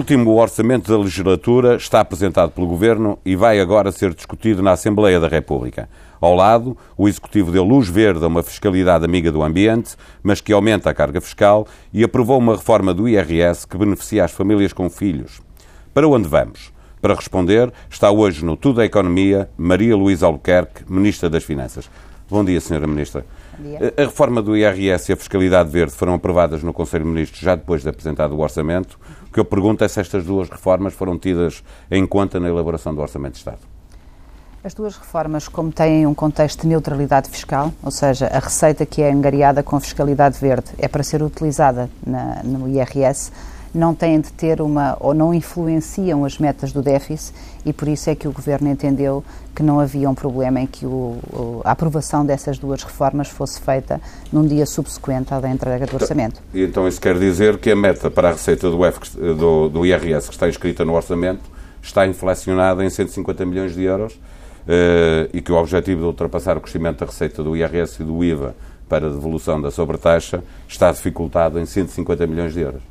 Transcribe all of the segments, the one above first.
Último orçamento da legislatura está apresentado pelo Governo e vai agora ser discutido na Assembleia da República. Ao lado, o Executivo deu luz verde a uma fiscalidade amiga do ambiente, mas que aumenta a carga fiscal e aprovou uma reforma do IRS que beneficia as famílias com filhos. Para onde vamos? Para responder, está hoje no Tudo a Economia Maria Luísa Albuquerque, Ministra das Finanças. Bom dia, Sra. Ministra. Bom dia. A reforma do IRS e a fiscalidade verde foram aprovadas no Conselho de Ministros já depois de apresentado o orçamento. O que eu pergunto é se estas duas reformas foram tidas em conta na elaboração do Orçamento de Estado. As duas reformas, como têm um contexto de neutralidade fiscal, ou seja, a receita que é angariada com a fiscalidade verde é para ser utilizada na, no IRS, não têm de ter uma, ou não influenciam as metas do déficit e por isso é que o Governo entendeu que não havia um problema em que o, a aprovação dessas duas reformas fosse feita num dia subsequente à da entrega do orçamento. E então isso quer dizer que a meta para a receita do, F, do, do IRS que está inscrita no orçamento está inflacionada em 150 milhões de euros uh, e que o objetivo de ultrapassar o crescimento da receita do IRS e do IVA para a devolução da sobretaxa está dificultado em 150 milhões de euros.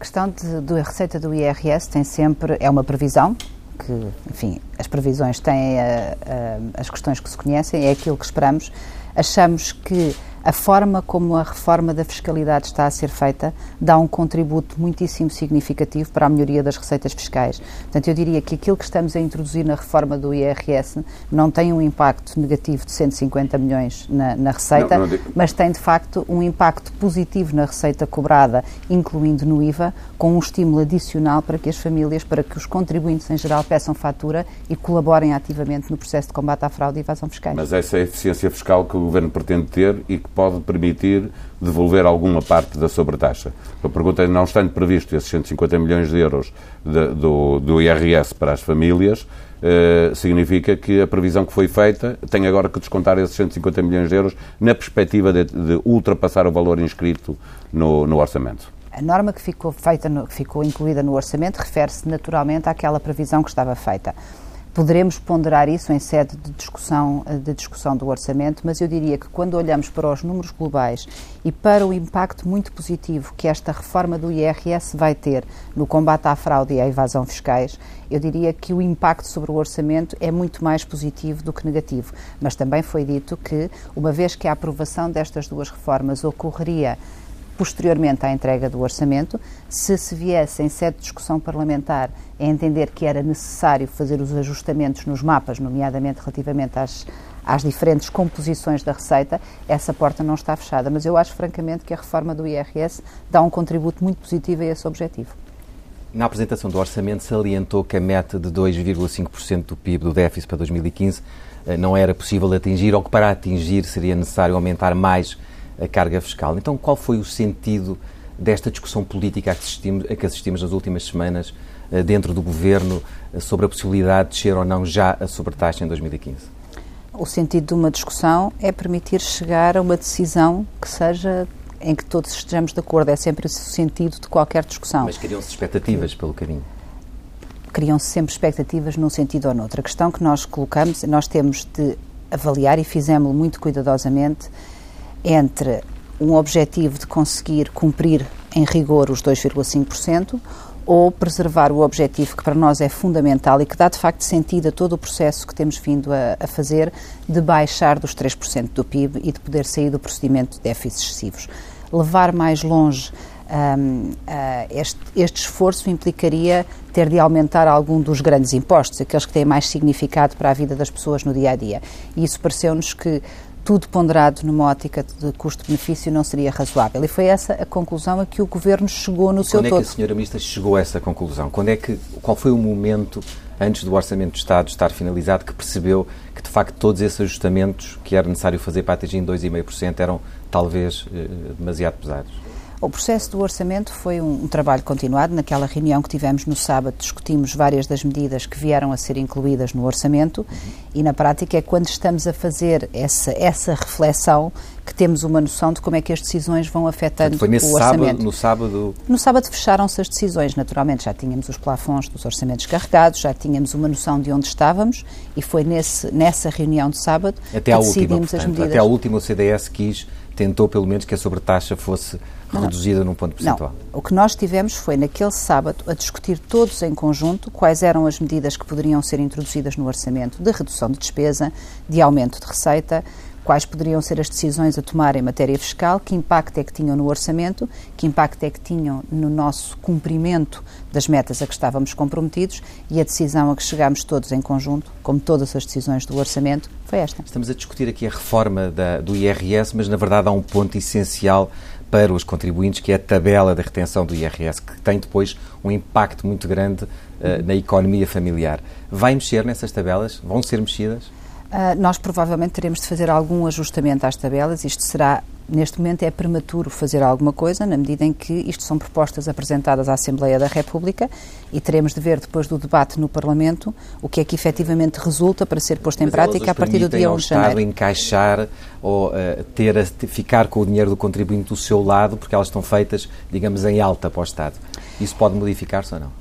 A questão da receita do IRS tem sempre, é uma previsão, que, enfim, as previsões têm uh, uh, as questões que se conhecem, é aquilo que esperamos. Achamos que a forma como a reforma da fiscalidade está a ser feita dá um contributo muitíssimo significativo para a melhoria das receitas fiscais. Portanto, eu diria que aquilo que estamos a introduzir na reforma do IRS não tem um impacto negativo de 150 milhões na, na receita, Não, não mas tem de facto um impacto positivo na receita cobrada, incluindo no IVA, com um estímulo adicional para que as famílias, para que os contribuintes em geral peçam fatura e colaborem ativamente no processo de combate à fraude e evasão fiscais. Mas essa é a eficiência fiscal que o Governo pretende ter e que pode permitir devolver alguma parte da sobretaxa. A pergunta é, não estando previsto esses 150 milhões de euros de- do, do IRS para as famílias, eh, significa que a previsão que foi feita tem agora que descontar esses 150 milhões de euros na perspectiva de, de ultrapassar o valor inscrito no, no orçamento. A norma que ficou, feita no- que ficou incluída no orçamento refere-se naturalmente àquela previsão que estava feita. Poderemos ponderar isso em sede de discussão, eh, de discussão do orçamento, mas eu diria que quando olhamos para os números globais e para o impacto muito positivo que esta reforma do IRS vai ter no combate à fraude e à evasão fiscais, eu diria que o impacto sobre o orçamento é muito mais positivo do que negativo. Mas também foi dito que, uma vez que a aprovação destas duas reformas ocorreria posteriormente à entrega do orçamento, se se viesse em sede de discussão parlamentar a entender que era necessário fazer os ajustamentos nos mapas, nomeadamente relativamente às, às diferentes composições da receita, essa porta não está fechada. Mas eu acho, francamente, que a reforma do IRS dá um contributo muito positivo a esse objetivo. Na apresentação do orçamento salientou que a meta de 2,5% do PIB do déficit para 2015 eh, não era possível atingir ou que para atingir seria necessário aumentar mais a carga fiscal. Então, qual foi o sentido desta discussão política a que assistimos, a que assistimos nas últimas semanas eh, dentro do governo eh, sobre a possibilidade de descer ou não já a sobretaxa em 2015? O sentido de uma discussão é permitir chegar a uma decisão que seja em que todos estejamos de acordo. É sempre esse o sentido de qualquer discussão. Mas criam-se expectativas pelo caminho. criam-se sempre expectativas num sentido ou noutro. A questão que nós colocamos, nós temos de avaliar e fizemos muito cuidadosamente entre um objetivo de conseguir cumprir em rigor os 2,5% ou preservar o objetivo que para nós é fundamental e que dá de facto sentido a todo o processo que temos vindo a, a fazer de baixar dos 3% do PIB e de poder sair do procedimento de déficits excessivos. Levar mais longe um, uh, este, este, esforço implicaria ter de aumentar algum dos grandes impostos, aqueles que têm mais significado para a vida das pessoas no dia a dia. E isso pareceu-nos que tudo ponderado numa ótica de custo-benefício não seria razoável. E foi essa a conclusão a que o Governo chegou no seu todo. Quando é que a Senhora Ministra chegou a essa conclusão? Quando é que, qual foi o momento, antes do Orçamento de Estado estar finalizado, que percebeu que, de facto, todos esses ajustamentos que era necessário fazer para atingir em 2,5% eram, talvez, eh, demasiado pesados? O processo do orçamento foi um, um, trabalho continuado. Naquela reunião que tivemos no sábado, discutimos várias das medidas que vieram a ser incluídas no orçamento uhum. e, na prática, é quando estamos a fazer essa, essa reflexão que temos uma noção de como é que as decisões vão afetando foi nesse o orçamento. Sábado, no sábado? No sábado fecharam-se as decisões, naturalmente. Já tínhamos os plafons dos orçamentos carregados, já tínhamos uma noção de onde estávamos e foi nesse, nessa reunião de sábado até que decidimos última, portanto, as medidas. Até a última o CDS quis, tentou pelo menos que a sobretaxa fosse não, reduzida num ponto percentual. Não. O que nós tivemos foi, naquele sábado, a discutir todos em conjunto quais eram as medidas que poderiam ser introduzidas no orçamento de redução de despesa, de aumento de receita, quais poderiam ser as decisões a tomar em matéria fiscal, que impacto é que tinham no orçamento, que impacto é que tinham no nosso cumprimento das metas a que estávamos comprometidos e a decisão a que chegámos todos em conjunto, como todas as decisões do orçamento, foi esta. Estamos a discutir aqui a reforma da, do IRS, mas na verdade há um ponto essencial para os contribuintes, que é a tabela da retenção do IRS, que tem depois um impacto muito grande uh, na economia familiar. Vai mexer nessas tabelas? Vão ser mexidas? Uh, nós provavelmente teremos de fazer algum ajustamento às tabelas. Isto será, neste momento, é prematuro fazer alguma coisa, na medida em que isto são propostas apresentadas à Assembleia da República e teremos de ver, depois do debate no Parlamento, o que é que efetivamente resulta para ser posto em Mas prática a partir do dia 1 de janeiro. Estado encaixar ou uh, ter a, ficar com o dinheiro do contribuinte do seu lado, porque elas estão feitas, digamos, em alta para o Estado. Isso pode modificar-se ou não?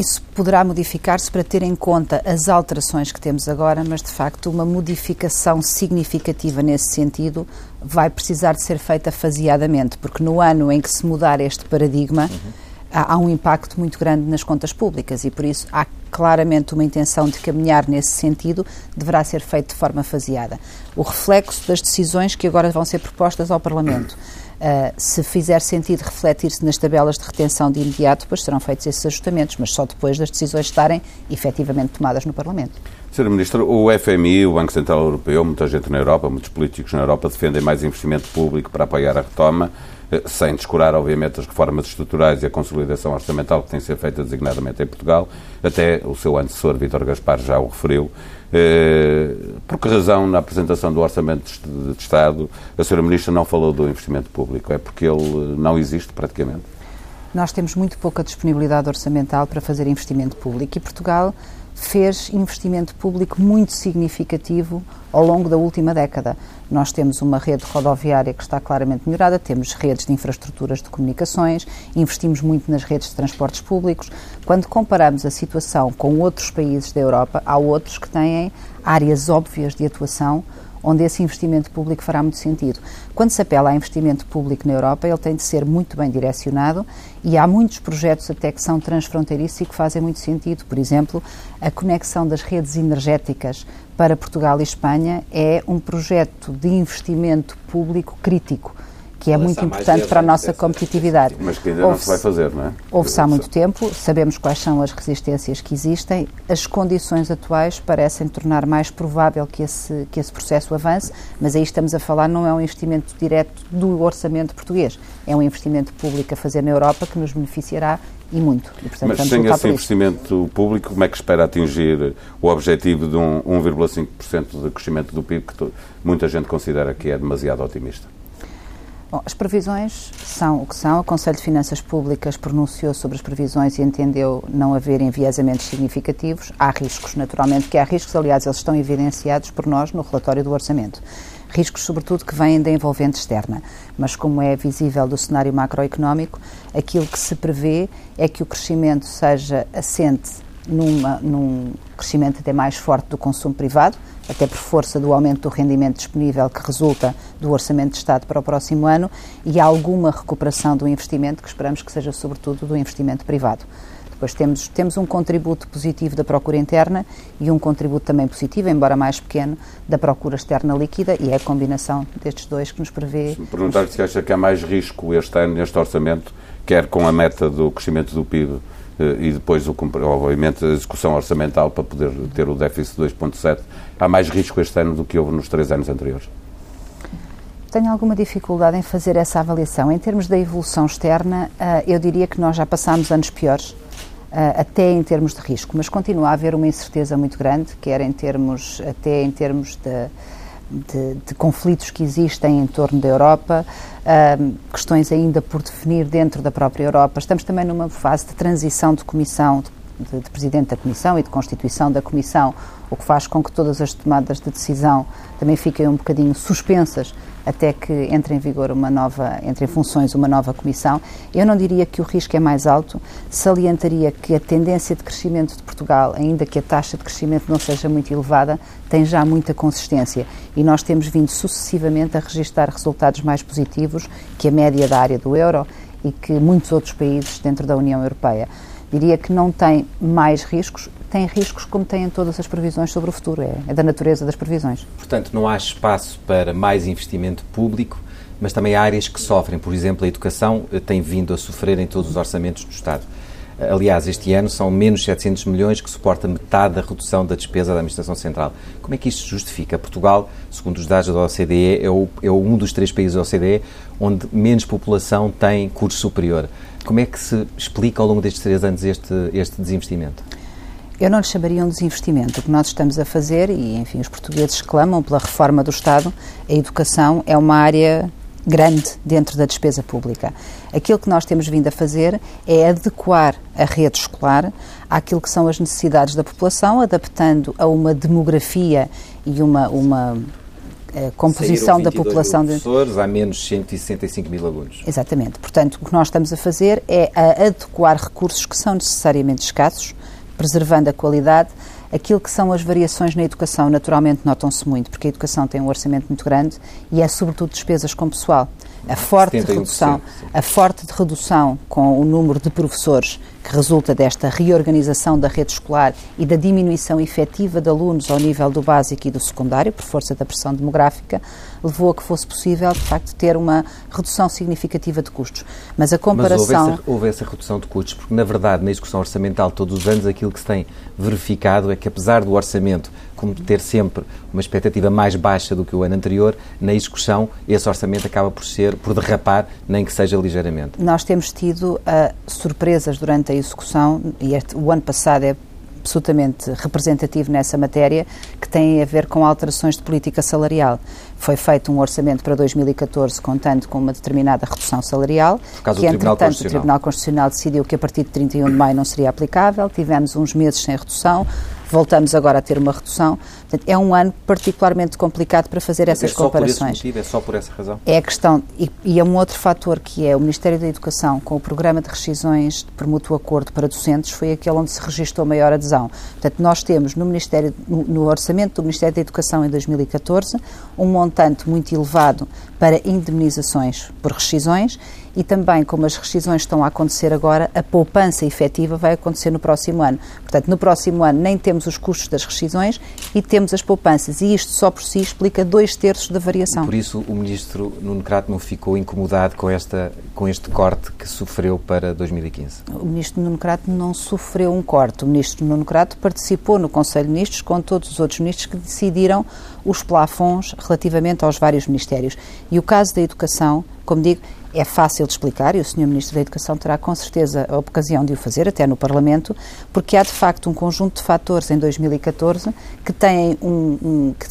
Isso poderá modificar-se para ter em conta as alterações que temos agora, mas de facto uma modificação significativa nesse sentido vai precisar de ser feita faseadamente, porque no ano em que se mudar este paradigma, uhum. há, um impacto muito grande nas contas públicas e por isso há claramente uma intenção de caminhar nesse sentido, deverá ser feito de forma faseada. O reflexo das decisões que agora vão ser propostas ao Parlamento. Uh, se fizer sentido refletir-se nas tabelas de retenção de imediato, depois serão feitos esses ajustamentos, mas só depois das decisões estarem efetivamente tomadas no Parlamento. Sr. Ministro, o FMI, o Banco Central Europeu, muita gente na Europa, muitos políticos na Europa defendem mais investimento público para apoiar a retoma, sem descurar, obviamente, as reformas estruturais e a consolidação orçamental que tem de ser feita designadamente em Portugal. Até o seu antecessor, Vítor Gaspar, já o referiu. Eh, por que razão, na apresentação do Orçamento de Estado, a Sra. Ministra não falou do investimento público? É porque ele não existe praticamente? Nós temos muito pouca disponibilidade orçamental para fazer investimento público e Portugal fez investimento público muito significativo ao longo da última década. Nós temos uma rede rodoviária que está claramente melhorada, temos redes de infraestruturas de comunicações, investimos muito nas redes de transportes públicos. Quando comparamos a situação com outros países da Europa, há outros que têm áreas óbvias de atuação onde esse investimento público fará muito sentido. Quando se apela a investimento público na Europa, ele tem de ser muito bem direcionado e há muitos projetos até que são transfronteiriços e que fazem muito sentido. Por exemplo, a conexão das redes energéticas para Portugal e Espanha é um projeto de investimento público crítico que é muito importante para a nossa competitividade. Mas que ainda não se vai fazer, não é? Houve-se há muito tempo, sabemos quais são as resistências que existem, as condições atuais parecem tornar mais provável que esse, que esse processo avance, mas aí estamos a falar, não é um investimento direto do orçamento português, é um investimento público a fazer na Europa que nos beneficiará e muito. E, portanto, Mas sem esse investimento público, como é que espera atingir o objetivo de um 1,5% de crescimento do PIB, que muita gente considera que é demasiado otimista? Bom, as previsões são o que são. O Conselho de Finanças Públicas pronunciou sobre as previsões e entendeu não haver enviesamentos significativos. Há riscos, naturalmente, que há riscos, aliás, eles estão evidenciados por nós no relatório do Orçamento. Riscos, sobretudo, que vêm da envolvente externa. Mas, como é visível do cenário macroeconómico, aquilo que se prevê é que o crescimento seja assente numa, num crescimento até mais forte do consumo privado, até por força do aumento do rendimento disponível que resulta do Orçamento de Estado para o próximo ano e alguma recuperação do investimento, que esperamos que seja sobretudo do investimento privado. Depois temos, temos um contributo positivo da procura interna e um contributo também positivo, embora mais pequeno, da procura externa líquida e é a combinação destes dois que nos prevê. Se me perguntar se acha que há mais risco este ano neste orçamento, quer com a meta do crescimento do PIB e depois, obviamente, a execução orçamental para poder ter o déficit de 2,7, há mais risco este ano do que houve nos três anos anteriores? Tenho alguma dificuldade em fazer essa avaliação. Em termos da evolução externa, uh, eu diria que nós já passámos anos piores, uh, até em termos de risco, mas continua a haver uma incerteza muito grande, quer em termos, até em termos de de, de, conflitos que existem em torno da Europa, questões ainda por definir dentro da própria Europa. Estamos também numa fase de transição de comissão, de, de, presidente da comissão e de constituição da comissão, o que faz com que todas as tomadas de decisão também fiquem um bocadinho suspensas até que entre em vigor uma nova, entre em funções uma nova comissão. Eu não diria que o risco é mais alto, salientaria que a tendência de crescimento de Portugal, ainda que a taxa de crescimento não seja muito elevada, tem já muita consistência e nós temos vindo sucessivamente a registrar resultados mais positivos que a média da área do euro e que muitos outros países dentro da União Europeia. Diria que não tem mais riscos, tem riscos como têm todas as previsões sobre o futuro, é, é da natureza das previsões. Portanto, não há espaço para mais investimento público, mas também há áreas que sofrem. Por exemplo, a educação eh, tem vindo a sofrer em todos os orçamentos do Estado. Aliás, este ano são menos 700 milhões que suporta metade da redução da despesa da Administração Central. Como é que isto se justifica? Portugal, segundo os dados da OCDE, é, o, é um dos três países da OCDE onde menos população tem curso superior. Como é que se explica ao longo destes três anos este, este desinvestimento? Eu não lhe chamaria um desinvestimento. O que nós estamos a fazer, e enfim, os portugueses clamam pela reforma do Estado, a educação é uma área grande dentro da despesa pública. Aquilo que nós temos vindo a fazer é adequar a rede escolar àquilo que são as necessidades da população, adaptando a uma demografia e uma, uma a composição da população. Mil professores, de... há menos 165 mil alunos. Exatamente. Portanto, o que nós estamos a fazer é a adequar recursos que são necessariamente escassos preservando a qualidade. Aquilo que são as variações na educação, naturalmente notam-se muito, porque a educação tem um orçamento muito grande e é sobretudo despesas com pessoal. A forte redução, a forte redução com o número de professores que resulta desta reorganização da rede escolar e da diminuição efetiva de alunos ao nível do básico e do secundário, por força da pressão demográfica, levou a que fosse possível, de facto, ter uma redução significativa de custos. Mas a comparação... Mas houve essa, houve essa redução de custos, porque, na verdade, na execução orçamental todos os anos, aquilo que se tem verificado é que, apesar do orçamento ter sempre uma expectativa mais baixa do que o ano anterior, na execução esse orçamento acaba por ser, por derrapar, nem que seja ligeiramente. Nós temos tido uh, surpresas durante a execução e este, o ano passado é absolutamente representativo nessa matéria, que tem a ver com alterações de política salarial. Foi feito um orçamento para 2014 contando com uma determinada redução salarial, que entretanto o Tribunal Constitucional decidiu que a partir de 31 de maio não seria aplicável, tivemos uns meses sem redução, voltamos agora a ter uma redução. Portanto, é um ano particularmente complicado para fazer Mas essas é comparações. Motivo, é só por essa razão? É a questão, e, e é um outro fator que é o Ministério da Educação, com o programa de rescisões por mútuo acordo para docentes, foi aquele onde se registrou maior adesão. Portanto, nós temos no, Ministério, no, no orçamento do Ministério da Educação em 2014 um montante muito elevado para indemnizações por rescisões e também, como as rescisões estão a acontecer agora, a poupança efetiva vai acontecer no próximo ano. Portanto, no próximo ano nem temos os custos das rescisões e temos as poupanças. E isto só por si explica dois terços da variação. Por isso o ministro Nuno Crato não ficou incomodado com, esta, com este corte que sofreu para 2015? O ministro Nuno Crato não sofreu um corte. O ministro Nuno Crato participou no Conselho de Ministros com todos os outros ministros que decidiram os plafons relativamente aos vários ministérios. E o caso da educação, como digo, é fácil de explicar e o Sr. Ministro da Educação terá com certeza a ocasião de o fazer, até no Parlamento, porque há de facto um conjunto de fatores em 2014 que têm um, um que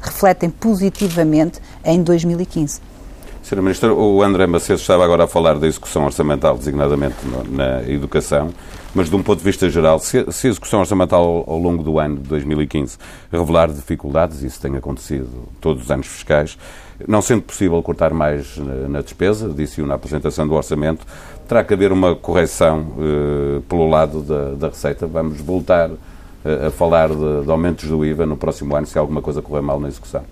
refletem positivamente em 2015. Sr. Ministro, o André Macedo estava agora a falar da execução orçamental, designadamente na educação, mas de um ponto de vista geral, se a execução orçamental ao longo do ano de 2015 revelar dificuldades, isso tem acontecido todos os anos fiscais, não sendo possível cortar mais na despesa, disse-o na apresentação do orçamento, terá que haver uma correção eh, pelo lado da, da, receita. Vamos voltar eh, a falar de, de aumentos do IVA no próximo ano se alguma coisa correr mal na execução.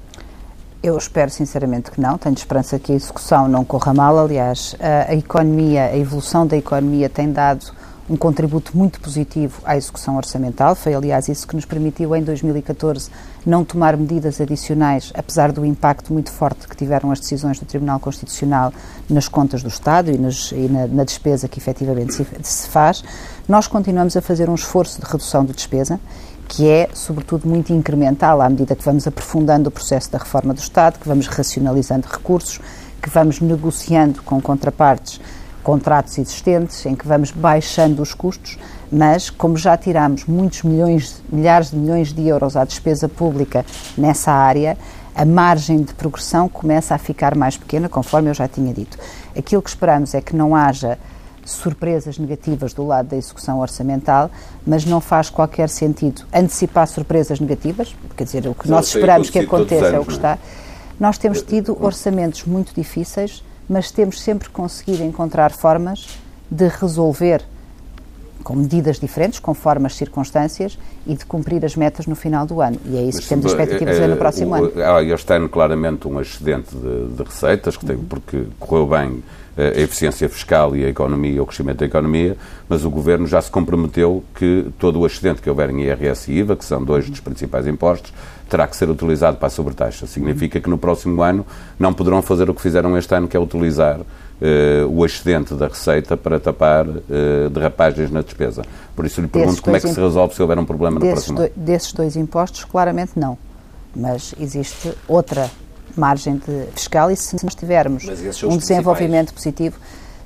Eu espero sinceramente que não. Tenho esperança que a execução não corra mal. Aliás, a, economia, a evolução da economia tem dado um contributo muito positivo à execução orçamental. Foi, aliás, isso que nos permitiu, em 2014, não tomar medidas adicionais, apesar do impacto muito forte que tiveram as decisões do Tribunal Constitucional nas contas do Estado e, nos, e na, na, despesa que efetivamente se, se faz. Nós continuamos a fazer um esforço de redução de despesa que é, sobretudo, muito incremental à medida que vamos aprofundando o processo da reforma do Estado, que vamos racionalizando recursos, que vamos negociando com contrapartes contratos existentes, em que vamos baixando os custos, mas como já tiramos muitos milhões, milhares de milhões de euros à despesa pública nessa área, a margem de progressão começa a ficar mais pequena, conforme eu já tinha dito. Aquilo que esperamos é que não haja surpresas negativas do lado da execução orçamental, mas não faz qualquer sentido antecipar surpresas negativas, quer dizer, o que nós esperamos que aconteça é o que é? está. Nós temos tido orçamentos muito difíceis, mas temos sempre conseguido encontrar formas de resolver com medidas diferentes, conforme as circunstâncias, e de cumprir as metas no final do ano. E é isso que temos expectativas é, no próximo o, ano. Há este ano, claramente, um excedente de, de receitas, que tem, porque correu bem a eficiência fiscal e a economia, o crescimento da economia, mas o Governo já se comprometeu que todo o excedente que houver em IRS e IVA, que são dois dos principais impostos, terá que ser utilizado para a sobretaxa. Significa que no próximo ano não poderão fazer o que fizeram este ano, que é utilizar Uh, o excedente da receita para tapar uh, derrapagens na despesa. Por isso lhe pergunto como é que se resolve se houver um problema no próximo ano. Desses dois impostos, claramente não. Mas existe outra margem de fiscal e se nós tivermos um desenvolvimento positivo,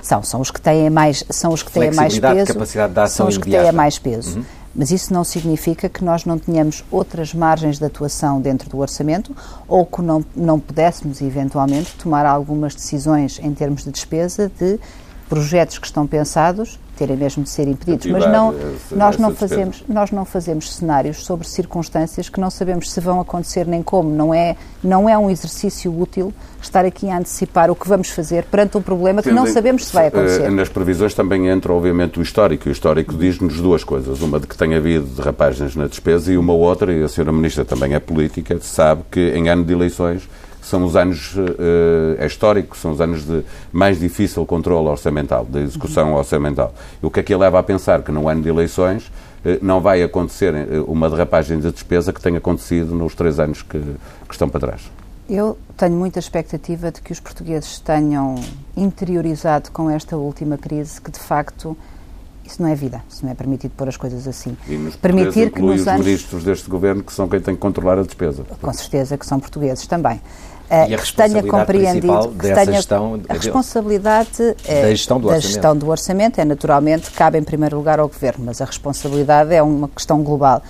são, são os que têm mais, são os que têm mais peso, capacidade de ação são os que têm mais peso. Uhum. Mas isso não significa que nós não tenhamos outras margens de atuação dentro do orçamento ou que não, não pudéssemos, eventualmente, tomar algumas decisões em termos de despesa de projetos que estão pensados terem mesmo de ser impedidos, mas não, nós, não fazemos, nós não fazemos cenários sobre circunstâncias que não sabemos se vão acontecer nem como. Não é, não é um exercício útil estar aqui a antecipar o que vamos fazer perante um problema que não sabemos se vai acontecer. Eh, nas previsões também entra, obviamente, o histórico. O histórico diz-nos duas coisas. Uma de que tem havido derrapagens na despesa e uma outra, e a senhora Ministra também é política, sabe que em ano de eleições são os anos, uh, é histórico, são os anos de mais difícil controle orçamental, de execução uhum. orçamental. O que é que leva a pensar que no ano de eleições uh, não vai acontecer uma derrapagem de despesa que tenha acontecido nos três anos que, que estão para trás? Eu tenho muita expectativa de que os portugueses tenham interiorizado com esta última crise que, de facto, isso não é vida, isso não é permitido pôr as coisas assim. E nos Permitir que nos os anos... ministros deste governo que são quem tem que controlar a despesa. Com certeza que são portugueses também. E a que tenha compreendido que tenha gestão, a responsabilidade é, da, gestão do, da gestão do orçamento é naturalmente cabe em primeiro lugar ao governo, mas a responsabilidade é uma questão global.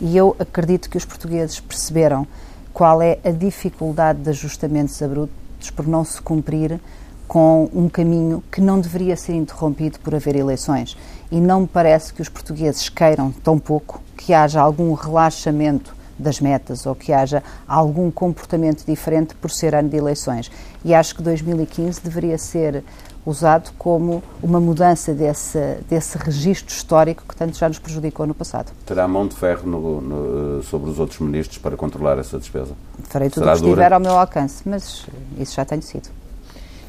E eu acredito que os portugueses perceberam qual é a dificuldade de ajustamentos abruptos por não se cumprir com um caminho que não deveria ser interrompido por haver eleições. E não me parece que os portugueses queiram tão pouco que haja algum relaxamento das metas ou que haja algum comportamento diferente por ser ano de eleições. E acho que 2015 deveria ser usado como uma mudança desse, desse registro histórico que tanto já nos prejudicou no passado. Terá mão de ferro no, no, sobre os outros ministros para controlar essa despesa? Farei tudo o que estiver ao meu alcance, mas isso já tem sido.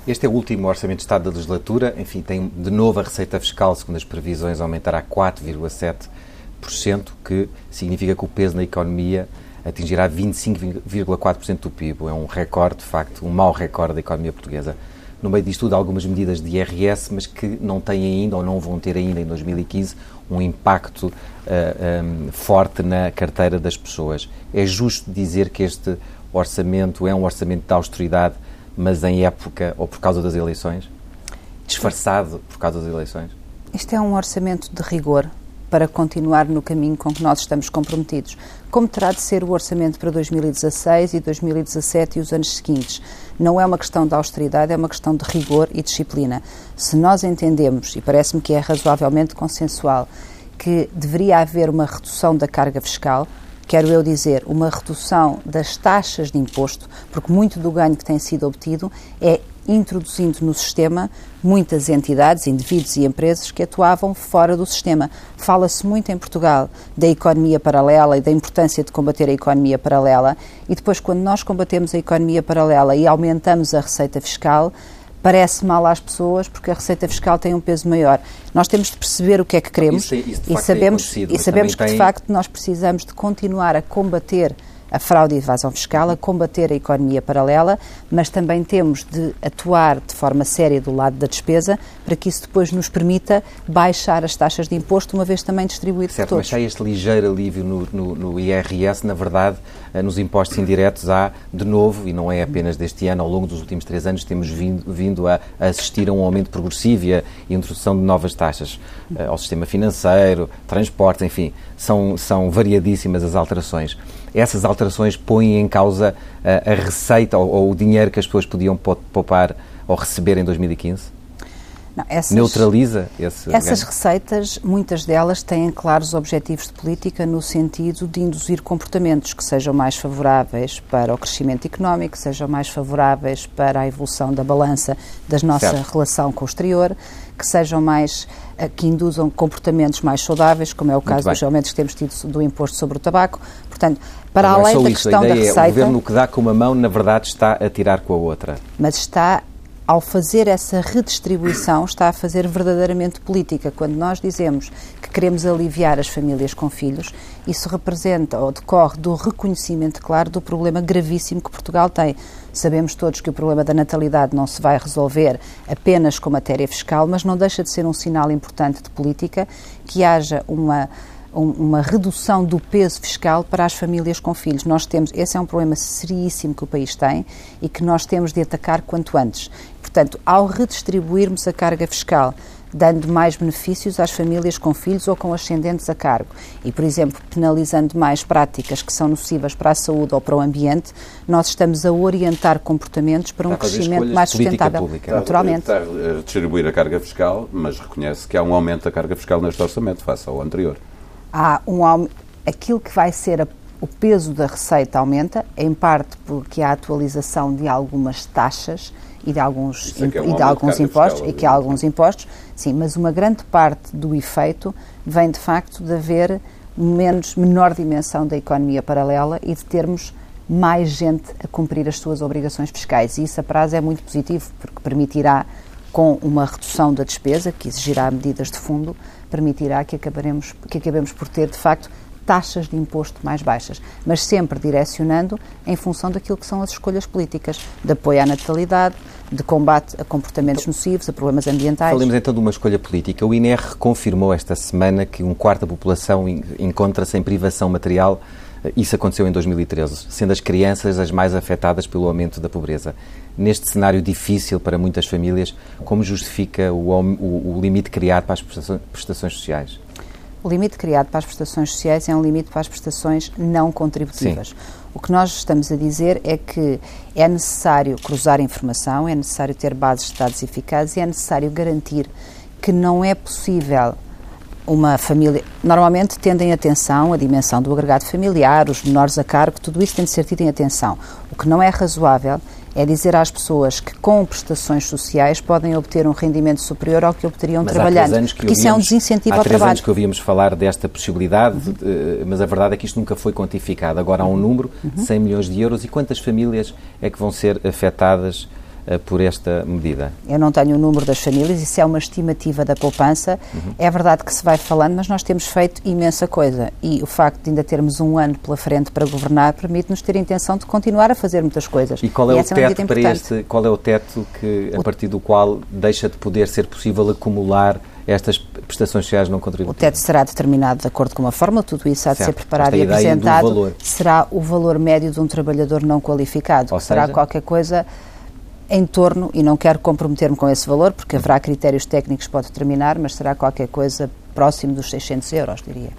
Este é o último Orçamento de Estado da legislatura. Enfim, tem de novo a receita fiscal, segundo as previsões, aumentará 4,7% que significa que o peso na economia atingirá 25,4% do PIB. É um recorde, de facto, um mau recorde da economia portuguesa. No meio disto tudo, algumas medidas de IRS, mas que não têm ainda ou não vão ter ainda em 2015 um impacto uh, eh, um, forte na carteira das pessoas. É justo dizer que este orçamento é um orçamento de austeridade, mas em época ou por causa das eleições? Disfarçado por causa das eleições? Este é um orçamento de rigor, para continuar no caminho com que nós estamos comprometidos, como terá de ser o orçamento para 2016 e 2017 e os anos seguintes. Não é uma questão de austeridade, é uma questão de rigor e disciplina. Se nós entendemos, e parece-me que é razoavelmente consensual, que deveria haver uma redução da carga fiscal, quero eu dizer, uma redução das taxas de imposto, porque muito do ganho que tem sido obtido é introduzindo no sistema muitas entidades, indivíduos e empresas que atuavam fora do sistema. Fala-se muito em Portugal da economia paralela e da importância de combater a economia paralela, e depois, quando nós combatemos a economia paralela e aumentamos a receita fiscal, parece mal às pessoas porque a receita fiscal tem um peso maior. Nós temos de perceber o que é que queremos isso, isso e sabemos, e sabemos que, de facto, nós precisamos de continuar a combater a fraude e a evasão fiscal, a combater a economia paralela, mas também temos de atuar de forma séria do lado da despesa para que isso depois nos permita baixar as taxas de imposto, uma vez também distribuído certo, por todos. Mas há este ligeiro alívio no, no, no, IRS, na verdade, eh, nos impostos indiretos há, de novo, e não é apenas deste ano, ao longo dos últimos três anos, temos vindo, vindo a, assistir a um aumento progressivo e a introdução de novas taxas uh, ao sistema financeiro, transportes, enfim, são, são variadíssimas as alterações essas alterações põem em causa a, eh, a receita ou, ou, o dinheiro que as pessoas podiam poupar ou receber em 2015? Não, essas, Neutraliza esse Essas ganho? receitas, muitas delas têm claros objetivos de política no sentido de induzir comportamentos que sejam mais favoráveis para o crescimento económico, sejam mais favoráveis para a evolução da balança da nossa certo. relação com o exterior, que sejam mais eh, que induzam comportamentos mais saudáveis, como é o caso dos aumentos que temos tido do imposto sobre o tabaco. Portanto, para não além é da isso. questão da receita. É, o governo que dá com uma mão, na verdade, está a tirar com a outra. Mas está ao fazer essa redistribuição, está a fazer verdadeiramente política. Quando nós dizemos que queremos aliviar as famílias com filhos, isso representa ou decorre do reconhecimento claro do problema gravíssimo que Portugal tem. Sabemos todos que o problema da natalidade não se vai resolver apenas com matéria fiscal, mas não deixa de ser um sinal importante de política que haja uma uma redução do peso fiscal para as famílias com filhos. Nós temos, esse é um problema seríssimo que o país tem e que nós temos de atacar quanto antes. Portanto, ao redistribuirmos a carga fiscal, dando mais benefícios às famílias com filhos ou com ascendentes a cargo. E, por exemplo, penalizando mais práticas que são nocivas para a saúde ou para o ambiente, nós estamos a orientar comportamentos para um crescimento mais sustentável. Pública. Naturalmente. Está, está a distribuir a carga fiscal, mas reconhece que há um aumento da carga fiscal neste orçamento face ao anterior há um aquilo que vai ser a, o peso da receita aumenta, em parte porque há atualização de algumas taxas e de alguns, é um e de alguns impostos, e que há alguns impostos, sim, mas uma grande parte do efeito vem de facto de haver menos, menor dimensão da economia paralela e de termos mais gente a cumprir as suas obrigações fiscais. E isso a prazo é muito positivo, porque permitirá, com uma redução da despesa, que exigirá medidas de fundo, permitirá que, acabaremos, que acabemos por ter, de facto, taxas de imposto mais baixas, mas sempre direcionando em função daquilo que são as escolhas políticas, de apoio à natalidade, de combate a comportamentos nocivos, a problemas ambientais. Falemos então de uma escolha política. O INR confirmou esta semana que um quarto da população encontra-se em privação material. Isso aconteceu em 2013, sendo as crianças as mais afetadas pelo aumento da pobreza. Neste cenário difícil para muitas famílias, como justifica o, o, o limite criado para as prestações sociais? O limite criado para as prestações sociais é um limite para as prestações não contributivas. Sim. O que nós estamos a dizer é que é necessário cruzar informação, é necessário ter bases de dados eficazes e é necessário garantir que não é possível uma família. Normalmente tendem atenção a dimensão do agregado familiar, os menores a cargo, tudo isso tem de ser tido em atenção. O que não é razoável é dizer às pessoas que com prestações sociais podem obter um rendimento superior ao que obteriam mas trabalhando. porque isso é um desincentivo ao trabalho. Há três anos que ouvíamos falar desta possibilidade, uhum. mas a verdade é que isto nunca foi quantificado. Agora há um número, uhum. 100 milhões de euros, e quantas famílias é que vão ser afetadas por esta medida? Eu não tenho o número das famílias, isso é uma estimativa da poupança. Uhum. É verdade que se vai falando, mas nós temos feito imensa coisa e o facto de ainda termos um ano pela frente para governar permite-nos ter a intenção de continuar a fazer muitas coisas. E qual é, e o é teto para este, qual é o teto que, a partir do qual deixa de poder ser possível acumular estas prestações sociais não contributivas? O teto será determinado de acordo com uma fórmula, tudo isso há de certo. ser preparado e apresentado. Será o valor médio de um trabalhador não qualificado, Ou será seja, qualquer coisa em torno, e não quero comprometer-me com esse valor, porque haverá critérios técnicos para determinar, mas será qualquer coisa próximo dos 600 euros, diria.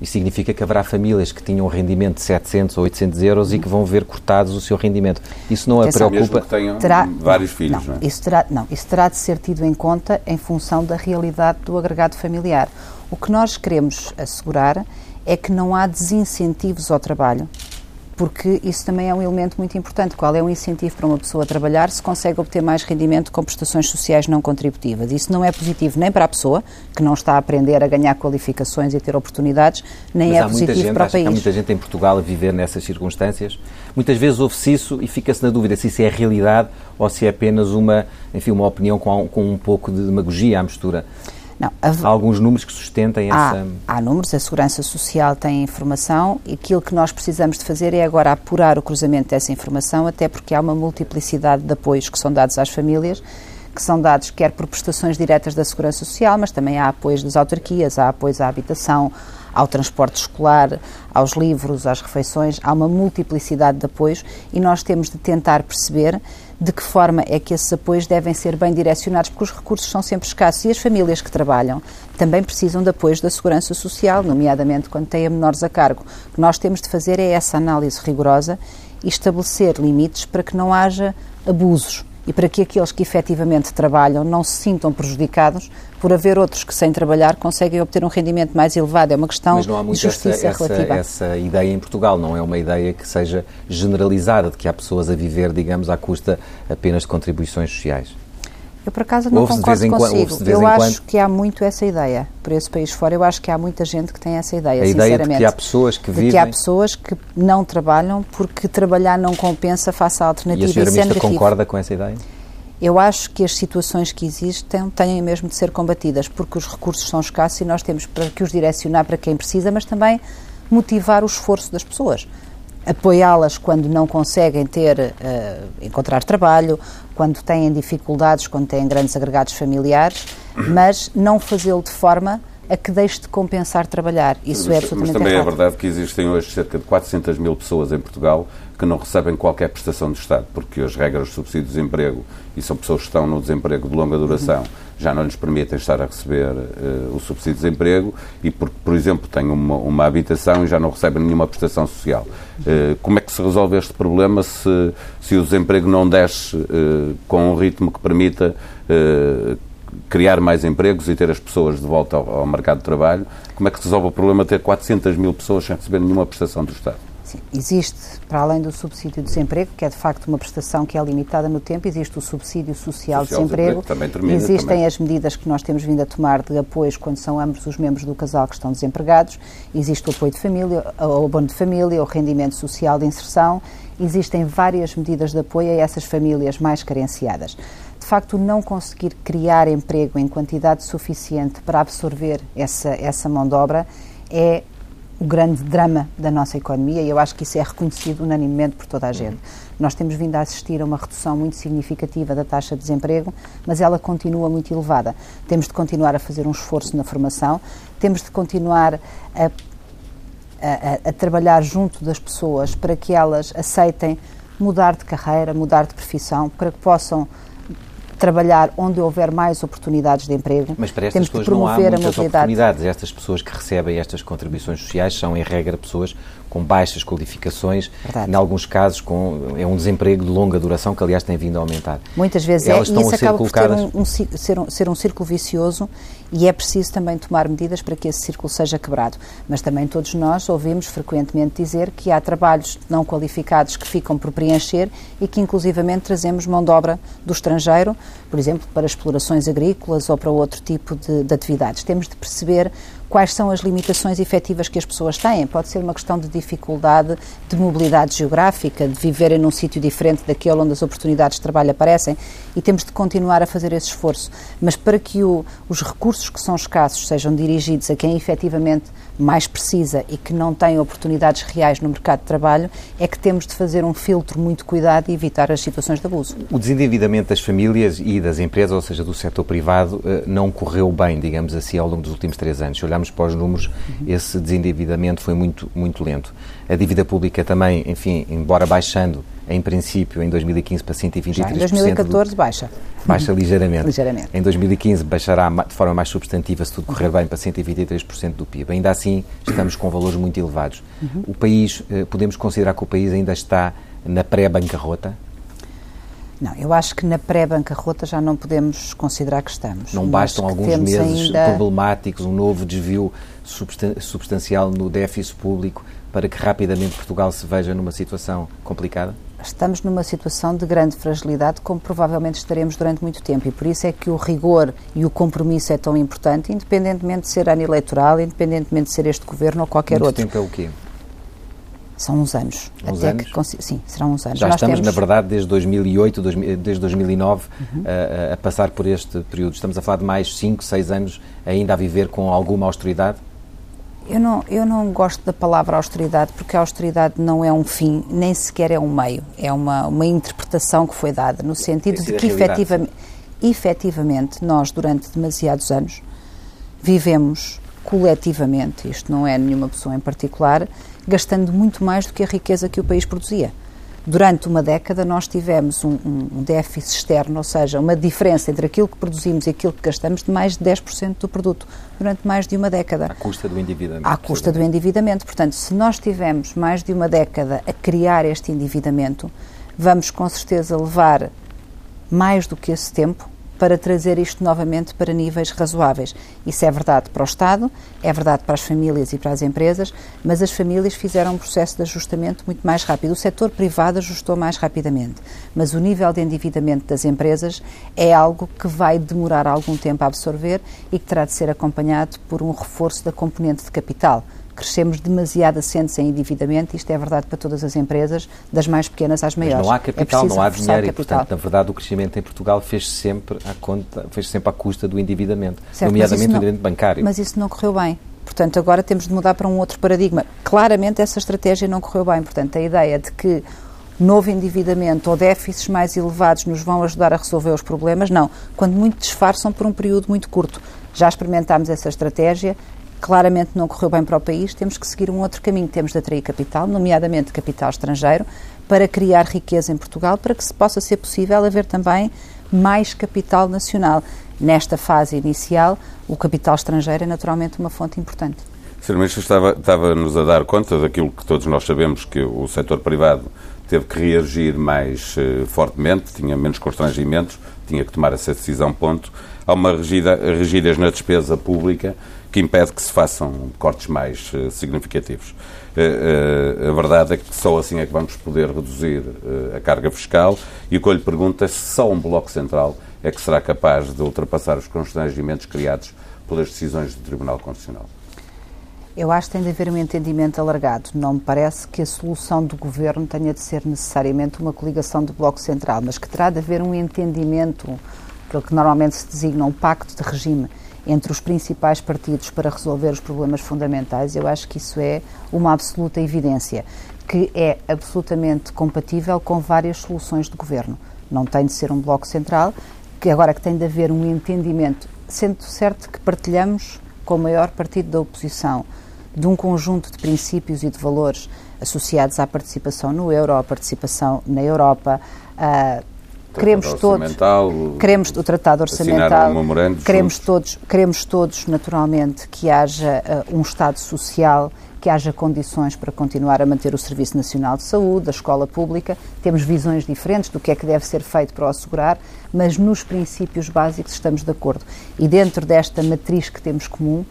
Isso significa que haverá famílias que tinham um rendimento de 700 ou 800 euros e que vão ver cortados o seu rendimento. Isso não a preocupa? Mesmo que tenham terá, vários filhos, não, não, é? Isso terá, não, isso terá de ser tido em conta em função da realidade do agregado familiar. O que nós queremos assegurar é que não há desincentivos ao trabalho porque isso também é um elemento muito importante. Qual é o incentivo para uma pessoa a trabalhar se consegue obter mais rendimento com prestações sociais não contributivas? Isso não é positivo nem para a pessoa, que não está a aprender a ganhar qualificações e a ter oportunidades, nem Mas é positivo gente, para o país. Há muita gente em Portugal a viver nessas circunstâncias. Muitas vezes ouve-se isso e fica-se na dúvida se isso é realidade ou se é apenas uma, enfim, uma opinião com, com um pouco de demagogia à mistura. Não, há alguns números que sustentem há, essa. Há números, a Segurança Social tem informação e aquilo que nós precisamos de fazer é agora apurar o cruzamento dessa informação, até porque há uma multiplicidade de apoios que são dados às famílias, que são dados quer por prestações diretas da Segurança Social, mas também há apoios das autarquias, há apoios à habitação, ao transporte escolar, aos livros, às refeições, há uma multiplicidade de apoios e nós temos de tentar perceber de que forma é que esses apoios devem ser bem direcionados, porque os recursos são sempre escassos e as famílias que trabalham também precisam de apoios da Segurança Social, nomeadamente quando têm menores a cargo. O que nós temos de fazer é essa análise rigorosa e estabelecer limites para que não haja abusos e para que aqueles que efetivamente trabalham não se sintam prejudicados por haver outros que, sem trabalhar, conseguem obter um rendimento mais elevado. É uma questão Mas não há muito de justiça essa, relativa. Essa, essa ideia em Portugal, não é uma ideia que seja generalizada, de que há pessoas a viver, digamos, à custa apenas de contribuições sociais. Eu, por acaso, não concordo consigo. Eu acho que há muito essa ideia. Por esse país fora, eu acho que há muita gente que tem essa ideia, a sinceramente. Ideia de que há pessoas que de vivem... que há pessoas que não trabalham porque trabalhar não compensa face à alternativa. E a senhora é Ministra concorda com essa ideia? Eu acho que as situações que existem têm mesmo de ser combatidas, porque os recursos são escassos e nós temos para que os direcionar para quem precisa, mas também motivar o esforço das pessoas. Apoiá-las quando não conseguem ter, uh, encontrar trabalho, quando têm dificuldades, quando têm grandes agregados familiares, mas não fazê-lo de forma a que deixe de compensar trabalhar. Isso mas, é absolutamente Mas também errado. é verdade que existem hoje cerca de 400 mil pessoas em Portugal que não recebem qualquer prestação de Estado, porque as regras de subsídio de desemprego, e são pessoas que estão no desemprego de longa duração, uhum. já não lhes permitem estar a receber uh, o subsídio de desemprego e porque, por exemplo, têm uma, uma habitação e já não recebem nenhuma prestação social. Uh, como é que se resolve este problema se, se o desemprego não desce uh, com um ritmo que permita criar mais empregos e ter as pessoas de volta ao, ao, mercado de trabalho, como é que se resolve o problema de ter 400 mil pessoas sem receber nenhuma prestação do Estado? Sim, existe, para além do subsídio de desemprego, que é de facto uma prestação que é limitada no tempo, existe o subsídio social, social de desemprego, também termina, existem também. as medidas que nós temos vindo a tomar de apoios quando são ambos os membros do casal que estão desempregados, existe o apoio de família, o abono de família, o rendimento social de inserção, existem várias medidas de apoio a essas famílias mais carenciadas de facto não conseguir criar emprego em quantidade suficiente para absorver essa, essa mão de obra é o grande drama da nossa economia e eu acho que isso é reconhecido unanimemente por toda a gente. Nós temos vindo a assistir a uma redução muito significativa da taxa de desemprego, mas ela continua muito elevada. Temos de continuar a fazer um esforço na formação, temos de continuar a, a, a trabalhar junto das pessoas para que elas aceitem mudar de carreira, mudar de profissão, para que possam trabalhar onde houver mais oportunidades de emprego. Mas para estas pessoas não há muitas oportunidades. Estas pessoas que recebem estas contribuições sociais são, em regra, pessoas com baixas qualificações, Verdade. em alguns casos com é um desemprego de longa duração que aliás tem vindo a aumentar. Muitas vezes Elas é, e isso acaba colocadas... por um, um, ser, um, ser um círculo vicioso e é preciso também tomar medidas para que esse círculo seja quebrado. Mas também todos nós ouvimos frequentemente dizer que há trabalhos não qualificados que ficam por preencher e que inclusivamente trazemos mão de obra do estrangeiro, por exemplo, para explorações agrícolas ou para outro tipo de, de atividades. Temos de perceber quais são as limitações efetivas que as pessoas têm. Pode ser uma questão de dificuldade de mobilidade geográfica, de viverem num sítio diferente daquele onde as oportunidades de trabalho aparecem e temos de continuar a fazer esse esforço. Mas para que o, os recursos que são escassos sejam dirigidos a quem efetivamente mais precisa e que não tem oportunidades reais no mercado de trabalho, é que temos de fazer um filtro muito cuidado e evitar as situações de abuso. O desendividamento das famílias e das empresas, ou seja, do setor privado, eh, não correu bem, digamos assim, ao longo dos últimos três anos. Se olharmos para os números, esse desendividamento foi muito, muito lento. A dívida pública também, enfim, embora baixando, em princípio, em 2015 para 123%. Já em 2014 do... baixa. Baixa ligeiramente. ligeiramente. Em 2015 baixará de forma mais substantiva, se tudo correr bem, para 123% do PIB. Ainda assim, estamos com valores muito elevados. Uhum. O país, eh, podemos considerar que o país ainda está na pré-bancarrota? Não, eu acho que na pré-bancarrota já não podemos considerar que estamos. Não bastam alguns meses ainda... problemáticos, um novo desvio substancial no déficit público para que rapidamente Portugal se veja numa situação complicada? estamos numa situação de grande fragilidade, como provavelmente estaremos durante muito tempo. E por isso é que o rigor e o compromisso é tão importante, independentemente de ser ano eleitoral, independentemente de ser este governo ou qualquer muito outro. Tempo é o quê? São uns anos. Uns até anos? Que, sim, serão uns anos. Já Nós estamos, temos... na verdade, desde 2008, desde 2009, Uhum. a, a, passar por este período. Estamos a falar de mais 5, 6 anos ainda a viver com alguma austeridade? Eu não, eu não gosto da palavra austeridade porque a austeridade não é um fim, nem sequer é um meio. É uma, uma interpretação que foi dada, no sentido de que efetivamente, efetivamente nós, durante demasiados anos, vivemos coletivamente, isto não é nenhuma pessoa em particular, gastando muito mais do que a riqueza que o país produzia. Durante uma década nós tivemos um, um, déficit externo, ou seja, uma diferença entre aquilo que produzimos e aquilo que gastamos de mais de 10% do produto, durante mais de uma década. À custa do endividamento. À custa do endividamento. Portanto, se nós tivemos mais de uma década a criar este endividamento, vamos com certeza levar mais do que esse tempo para trazer isto novamente para níveis razoáveis. Isso é verdade para o Estado, é verdade para as famílias e para as empresas, mas as famílias fizeram um processo de ajustamento muito mais rápido. O setor privado ajustou mais rapidamente, mas o nível de endividamento das empresas é algo que vai demorar algum tempo a absorver e que terá de ser acompanhado por um reforço da componente de capital crescemos demasiado assentes em endividamento, isto é verdade para todas as empresas, das mais pequenas às maiores. Mas não há capital, é não há dinheiro e, portanto, na verdade, o crescimento em Portugal fez sempre à conta, fez sempre à custa do endividamento, certo, nomeadamente não, o endividamento bancário. Mas isso não correu bem. Portanto, agora temos de mudar para um outro paradigma. Claramente essa estratégia não correu bem. Portanto, a ideia de que novo endividamento ou déficits mais elevados nos vão ajudar a resolver os problemas, não. Quando muito disfarçam por um período muito curto. Já experimentámos essa estratégia, claramente não correu bem para o país, temos que seguir um outro caminho. Temos de atrair capital, nomeadamente capital estrangeiro, para criar riqueza em Portugal, para que se possa ser possível haver também mais capital nacional. Nesta fase inicial, o capital estrangeiro é naturalmente uma fonte importante. Sr. Ministro, estava, estava-nos a dar conta daquilo que todos nós sabemos, que o setor privado teve que reagir mais uh, fortemente, tinha menos constrangimentos, tinha que tomar essa decisão, ponto. Há uma rigidez na despesa pública que impede que se façam cortes mais uh, significativos. Uh, uh, a verdade é que só assim é que vamos poder reduzir a carga fiscal e o que eu lhe pergunto é se só um Bloco Central é que será capaz de ultrapassar os constrangimentos criados pelas decisões do Tribunal Constitucional. Eu acho que tem de haver um entendimento alargado. Não me parece que a solução do governo tenha de ser necessariamente uma coligação do Bloco Central, mas que terá de haver um entendimento, aquilo que normalmente se designa um pacto de regime entre os principais partidos para resolver os problemas fundamentais. Eu acho que isso é uma absoluta evidência, que é absolutamente compatível com várias soluções de governo. Não tem de ser um Bloco Central, que agora que tem de haver um entendimento, sendo certo que partilhamos com o maior partido da oposição de um conjunto de princípios e de valores associados à participação no euro, à participação na Europa, a queremos todos queremos o tratado orçamental um queremos todos queremos todos naturalmente que haja uh, um estado social que haja condições para continuar a manter o Serviço Nacional de Saúde, a escola pública. Temos visões diferentes do que é que deve ser feito para o assegurar, mas nos princípios básicos estamos de acordo. E dentro desta matriz que temos comum,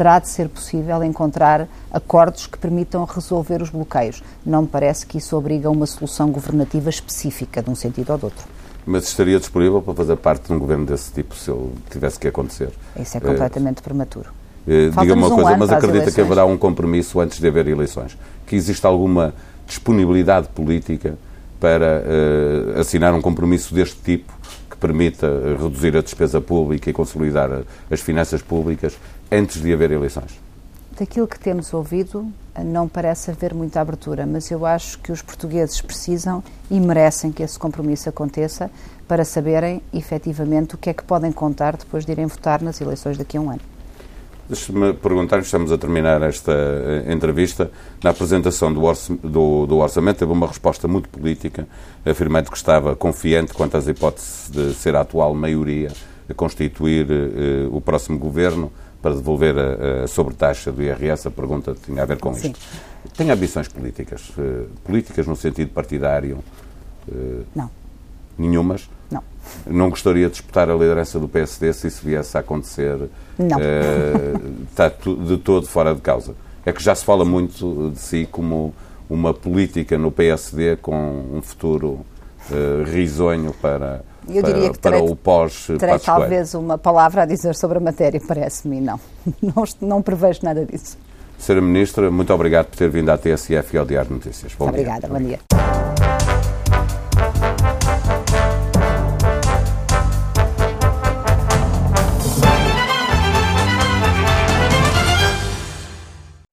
terá de ser possível encontrar acordos que permitam resolver os bloqueios. Não me parece que isso obriga a uma solução governativa específica, de um sentido ou de outro. Mas estaria disponível para fazer parte de um governo desse tipo, se ele tivesse que acontecer? Isso é completamente é... prematuro. Uh, diga uma coisa, um mas acredita que haverá um compromisso antes de haver eleições? Que existe alguma disponibilidade política para uh, assinar um compromisso deste tipo que permita reduzir a despesa pública e consolidar as finanças públicas antes de haver eleições? Daquilo que temos ouvido, não parece haver muita abertura, mas eu acho que os portugueses precisam e merecem que esse compromisso aconteça para saberem efetivamente o que é que podem contar depois de irem votar nas eleições daqui a um ano. Deixe-me perguntar, estamos a terminar esta entrevista, na apresentação do, orça, do, do, orçamento teve uma resposta muito política, afirmando que estava confiante quanto às hipóteses de ser a atual maioria a constituir uh, o próximo governo para devolver a, a sobretaxa do IRS. A pergunta tinha a ver com Sim. isto. Tem ambições políticas? Uh, políticas no sentido partidário? Uh, Não. Nenhumas? Não. Não gostaria de disputar a liderança do PSD se isso viesse a acontecer? Não. Uh, está de todo fora de causa. É que já se fala muito de si como uma política no PSD com um futuro risonho para, Eu para, diria que para terei, o pós terei talvez uma palavra a dizer sobre a matéria, parece-me, não. não. Não prevejo nada disso. Sra. Ministra, muito obrigado por ter vindo à TSF e ao Diário de Notícias. Bom Obrigada, dia. bom dia.